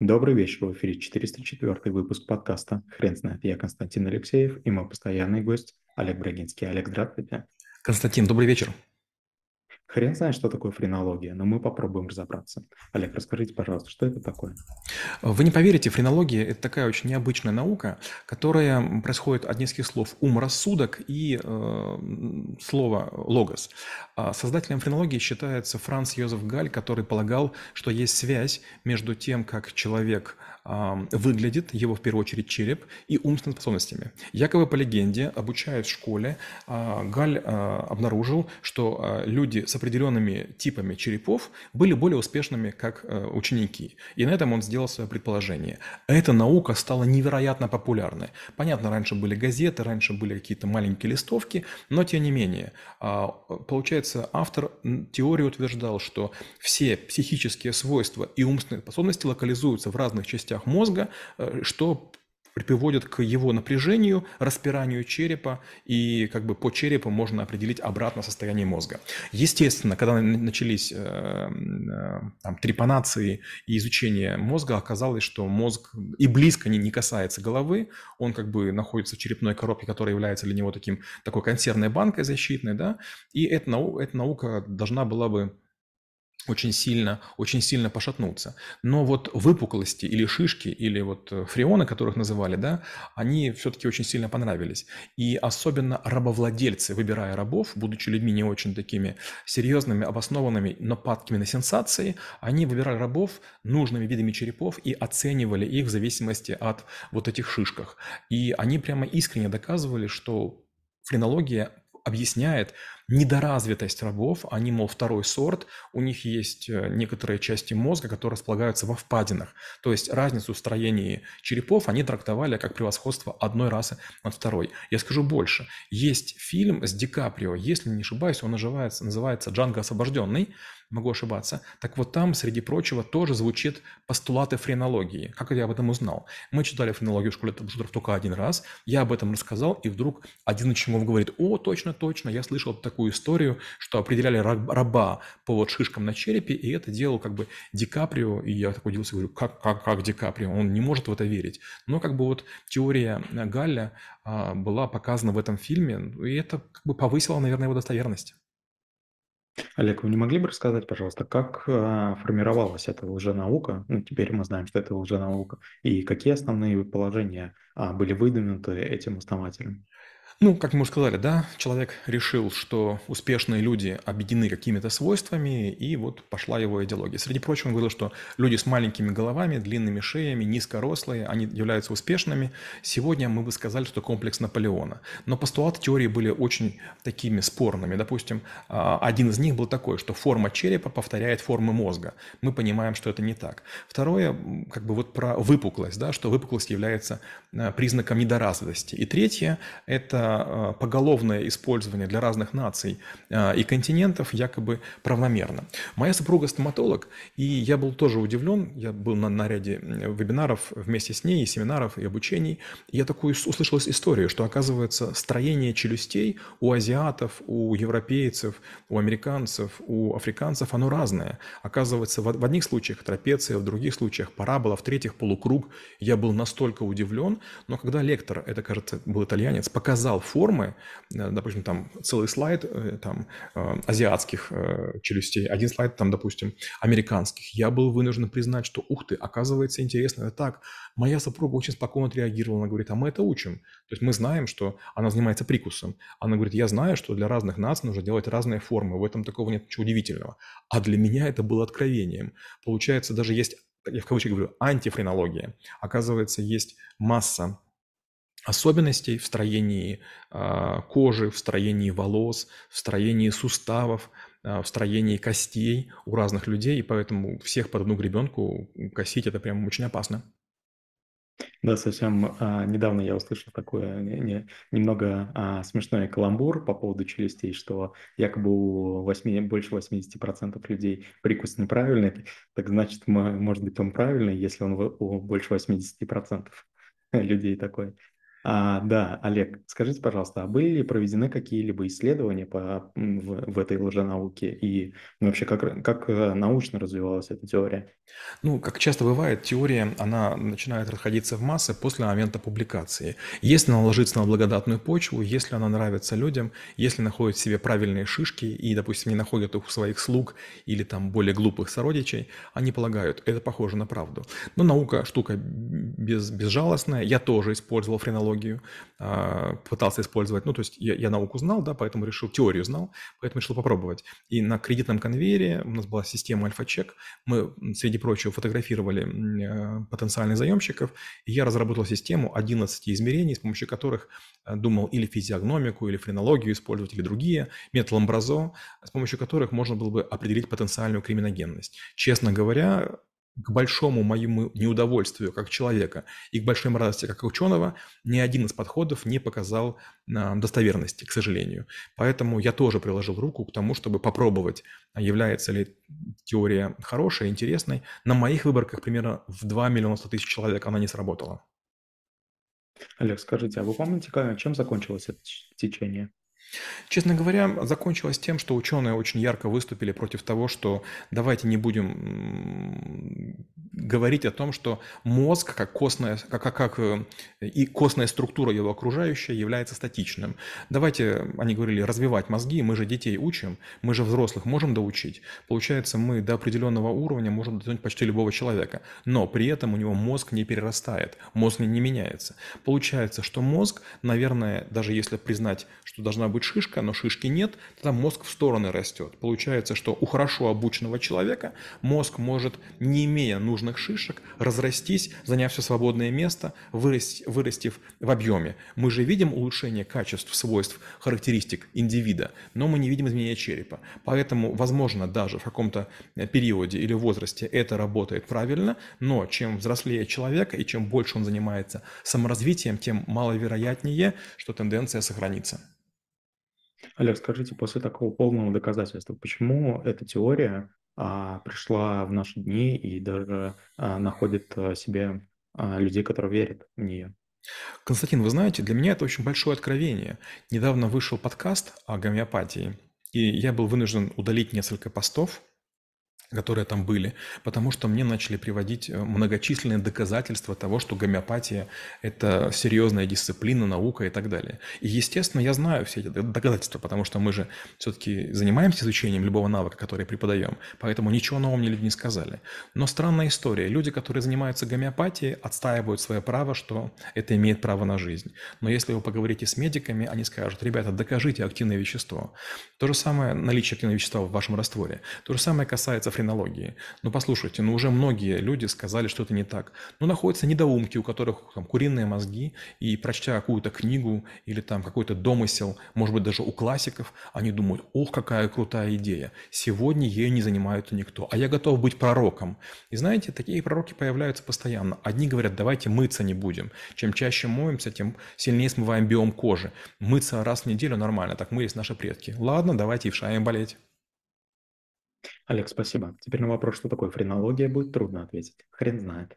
Добрый вечер, в эфире 404 выпуск подкаста «Хрен знает». Я Константин Алексеев и мой постоянный гость Олег Брагинский. Олег, здравствуйте. Константин, добрый вечер. Хрен знает, что такое френология, но мы попробуем разобраться. Олег, расскажите, пожалуйста, что это такое? Вы не поверите, френология – это такая очень необычная наука, которая происходит от нескольких слов «ум», «рассудок» и э, слово «логос». А создателем френологии считается Франц Йозеф Галь, который полагал, что есть связь между тем, как человек выглядит, его в первую очередь череп, и умственными способностями. Якобы по легенде, обучаясь в школе, а, Галь а, обнаружил, что а, люди с определенными типами черепов были более успешными как ученики. И на этом он сделал свое предположение. Эта наука стала невероятно популярной. Понятно, раньше были газеты, раньше были какие-то маленькие листовки, но тем не менее, получается, автор теории утверждал, что все психические свойства и умственные способности локализуются в разных частях частях мозга, э, что приводит к его напряжению, распиранию черепа, и как бы по черепу можно определить обратно состояние мозга. Естественно, когда начались э, э, там, трепанации и изучение мозга, оказалось, что мозг и близко не, не касается головы, он как бы находится в черепной коробке, которая является для него таким, такой консервной банкой защитной, да, и эта, нау эта наука должна была бы очень сильно, очень сильно пошатнуться. Но вот выпуклости или шишки, или вот э, фреоны, которых называли, да, они все-таки очень сильно понравились. И особенно рабовладельцы, выбирая рабов, будучи людьми не очень такими серьезными, обоснованными, но падкими на сенсации, они выбирали рабов нужными видами черепов и оценивали их в зависимости от вот этих шишках. И они прямо искренне доказывали, что френология объясняет недоразвитость рабов. Они, мол, второй сорт, у них есть э, некоторые части мозга, которые располагаются во впадинах. То есть разницу в строении черепов они трактовали как превосходство одной расы над второй. Я скажу больше. Есть фильм с Ди Каприо, если не ошибаюсь, он называется, называется «Джанго освобожденный», могу ошибаться. Так вот там, среди прочего, тоже звучит постулаты френологии. Как я об этом узнал? Мы читали френологию в школе только один раз, я об этом рассказал, и вдруг один ученик говорит, о, точно, точно, я слышал такую историю, что определяли раба по вот шишкам на черепе, и это делал как бы Ди Каприо, и я так удивился, говорю, как, как, как Ди Каприо, он не может в это верить. Но как бы вот теория Галля а, была показана в этом фильме, и это как бы повысило, наверное, его достоверность. Олег, вы не могли бы рассказать, пожалуйста, как а, формировалась эта лженаука? Ну, теперь мы знаем, что это лженаука. И какие основные положения а, были выдвинуты этим основателем? Ну, как мы уже сказали, да, человек решил, что успешные люди объединены какими-то свойствами, и вот пошла его идеология. Среди прочего, он говорил, что люди с маленькими головами, длинными шеями, низкорослые, они являются успешными. Сегодня мы бы сказали, что комплекс Наполеона. Но постулаты теории были очень такими спорными. Допустим, а, один из них был такой, что форма черепа повторяет формы мозга. Мы понимаем, что это не так. Второе, как бы вот про выпуклость, да, что выпуклость является а, признаком недоразвитости. И третье, это Э, поголовное использование для разных наций э, и континентов якобы правомерно. Моя супруга стоматолог, и я был тоже удивлен, я был на, на ряде вебинаров вместе с ней, и семинаров, и обучений, я такую услышал историю, что оказывается строение челюстей у азиатов, у европейцев, у американцев, у африканцев, оно разное. Оказывается, в, в одних случаях трапеция, в других случаях парабола, в третьих полукруг. Я был настолько удивлен, но когда лектор, это, кажется, был итальянец, показал показал формы, э, допустим, там целый слайд э, там, э, азиатских челюстей, один слайд, там, допустим, американских. Я был вынужден признать, что, ух ты, оказывается, интересно, это так. Моя супруга очень спокойно отреагировала, она говорит, а мы это учим. То есть мы знаем, что она занимается прикусом. Она говорит, я знаю, что для разных наций нужно делать разные формы, в этом такого нет ничего удивительного. А для меня это было откровением. Получается, даже есть я в кавычках говорю, антифренология. Оказывается, есть масса особенностей в строении а, кожи, в строении волос, в строении суставов, а, в строении костей у разных людей, и поэтому всех под одну гребенку косить это прям очень опасно. Да, совсем а, недавно я услышал такое не, не, немного а, смешной каламбур по поводу челюстей, что якобы у 8, больше 80% людей прикус неправильный, так значит, может быть, он правильный, если он у больше 80% людей такой. А, да, Олег, скажите, пожалуйста, а были ли проведены какие-либо исследования по, в, в этой лженауке и вообще как, как э, научно развивалась эта теория? Ну, как часто бывает, теория, она начинает расходиться в массы после момента публикации. Если она ложится на благодатную почву, если она нравится людям, если находит в себе правильные шишки и, допустим, не находят их у своих слуг или там более глупых сородичей, они полагают, это похоже на правду. Но наука штука без, безжалостная. Я тоже использовал френологию, а, пытался использовать, ну, то есть я, я науку знал, да, поэтому решил, теорию знал, поэтому решил попробовать. И на кредитном конвейере у нас была система альфа-чек, мы, среди прочего, фотографировали э, потенциальных заемщиков, и я разработал систему 11 измерений, с помощью которых э, думал или физиогномику, или френологию использовать, или другие, метод Ламбразо, с помощью которых можно было бы определить потенциальную криминогенность. Честно говоря, к большому моему неудовольствию как человека и к большой радости как ученого ни один из подходов не показал а, достоверности, к сожалению. Поэтому я тоже приложил руку к тому, чтобы попробовать, а является ли теория хорошей, интересной. На моих выборках примерно в 2 миллиона 100 тысяч человек она не сработала. Олег, скажите, а вы помните, чем закончилось это течение? Честно говоря, закончилось тем, что ученые очень ярко выступили против того, что давайте не будем говорить о том, что мозг, как костная, как, как, э, и костная структура его окружающая является статичным. Давайте, они говорили, развивать мозги, мы же детей учим, мы же взрослых можем доучить. Получается, мы до определенного уровня можем дотянуть почти любого человека, но при этом у него мозг не перерастает, мозг не меняется. Получается, что мозг, наверное, даже если признать, что должна быть быть шишка, но шишки нет, тогда мозг в стороны растет. Получается, что у хорошо обученного человека мозг может, не имея нужных шишек, разрастись, заняв все свободное место, вырасти, вырастив в объеме. Мы же видим улучшение качеств, свойств, характеристик индивида, но мы не видим изменения черепа. Поэтому, возможно, даже в каком-то периоде или возрасте это работает правильно, но чем взрослее человек и чем больше он занимается саморазвитием, тем маловероятнее, что тенденция сохранится. Олег, скажите, после такого полного доказательства, почему эта теория а, пришла в наши дни и даже а, находит а, себе а, людей, которые верят в нее? Константин, вы знаете, для меня это очень большое откровение. Недавно вышел подкаст о гомеопатии, и я был вынужден удалить несколько постов, которые там были, потому что мне начали приводить э, многочисленные доказательства того, что гомеопатия – это серьезная дисциплина, наука и так далее. И, естественно, я знаю все эти доказательства, потому что мы же все-таки занимаемся изучением любого навыка, который преподаем, поэтому ничего нового мне люди не сказали. Но странная история. Люди, которые занимаются гомеопатией, отстаивают свое право, что это имеет право на жизнь. Но если вы поговорите с медиками, они скажут, ребята, докажите активное вещество. То же самое наличие активного вещества в вашем растворе. То же самое касается френологии. Ну, послушайте, ну уже многие люди сказали, что это не так. Ну, находятся недоумки, у которых там куриные мозги, и прочтя какую-то книгу или там какой-то домысел, может быть, даже у классиков, они думают, ох, какая крутая идея. Сегодня ею не занимается никто, а я готов быть пророком. И знаете, такие пророки появляются постоянно. Одни говорят, давайте мыться не будем. Чем чаще моемся, тем сильнее смываем биом кожи. Мыться раз в неделю нормально, так мылись наши предки. Ладно, давайте и в шаем болеть. Олег, спасибо. Теперь на вопрос, что такое френология, будет трудно ответить. Хрен знает.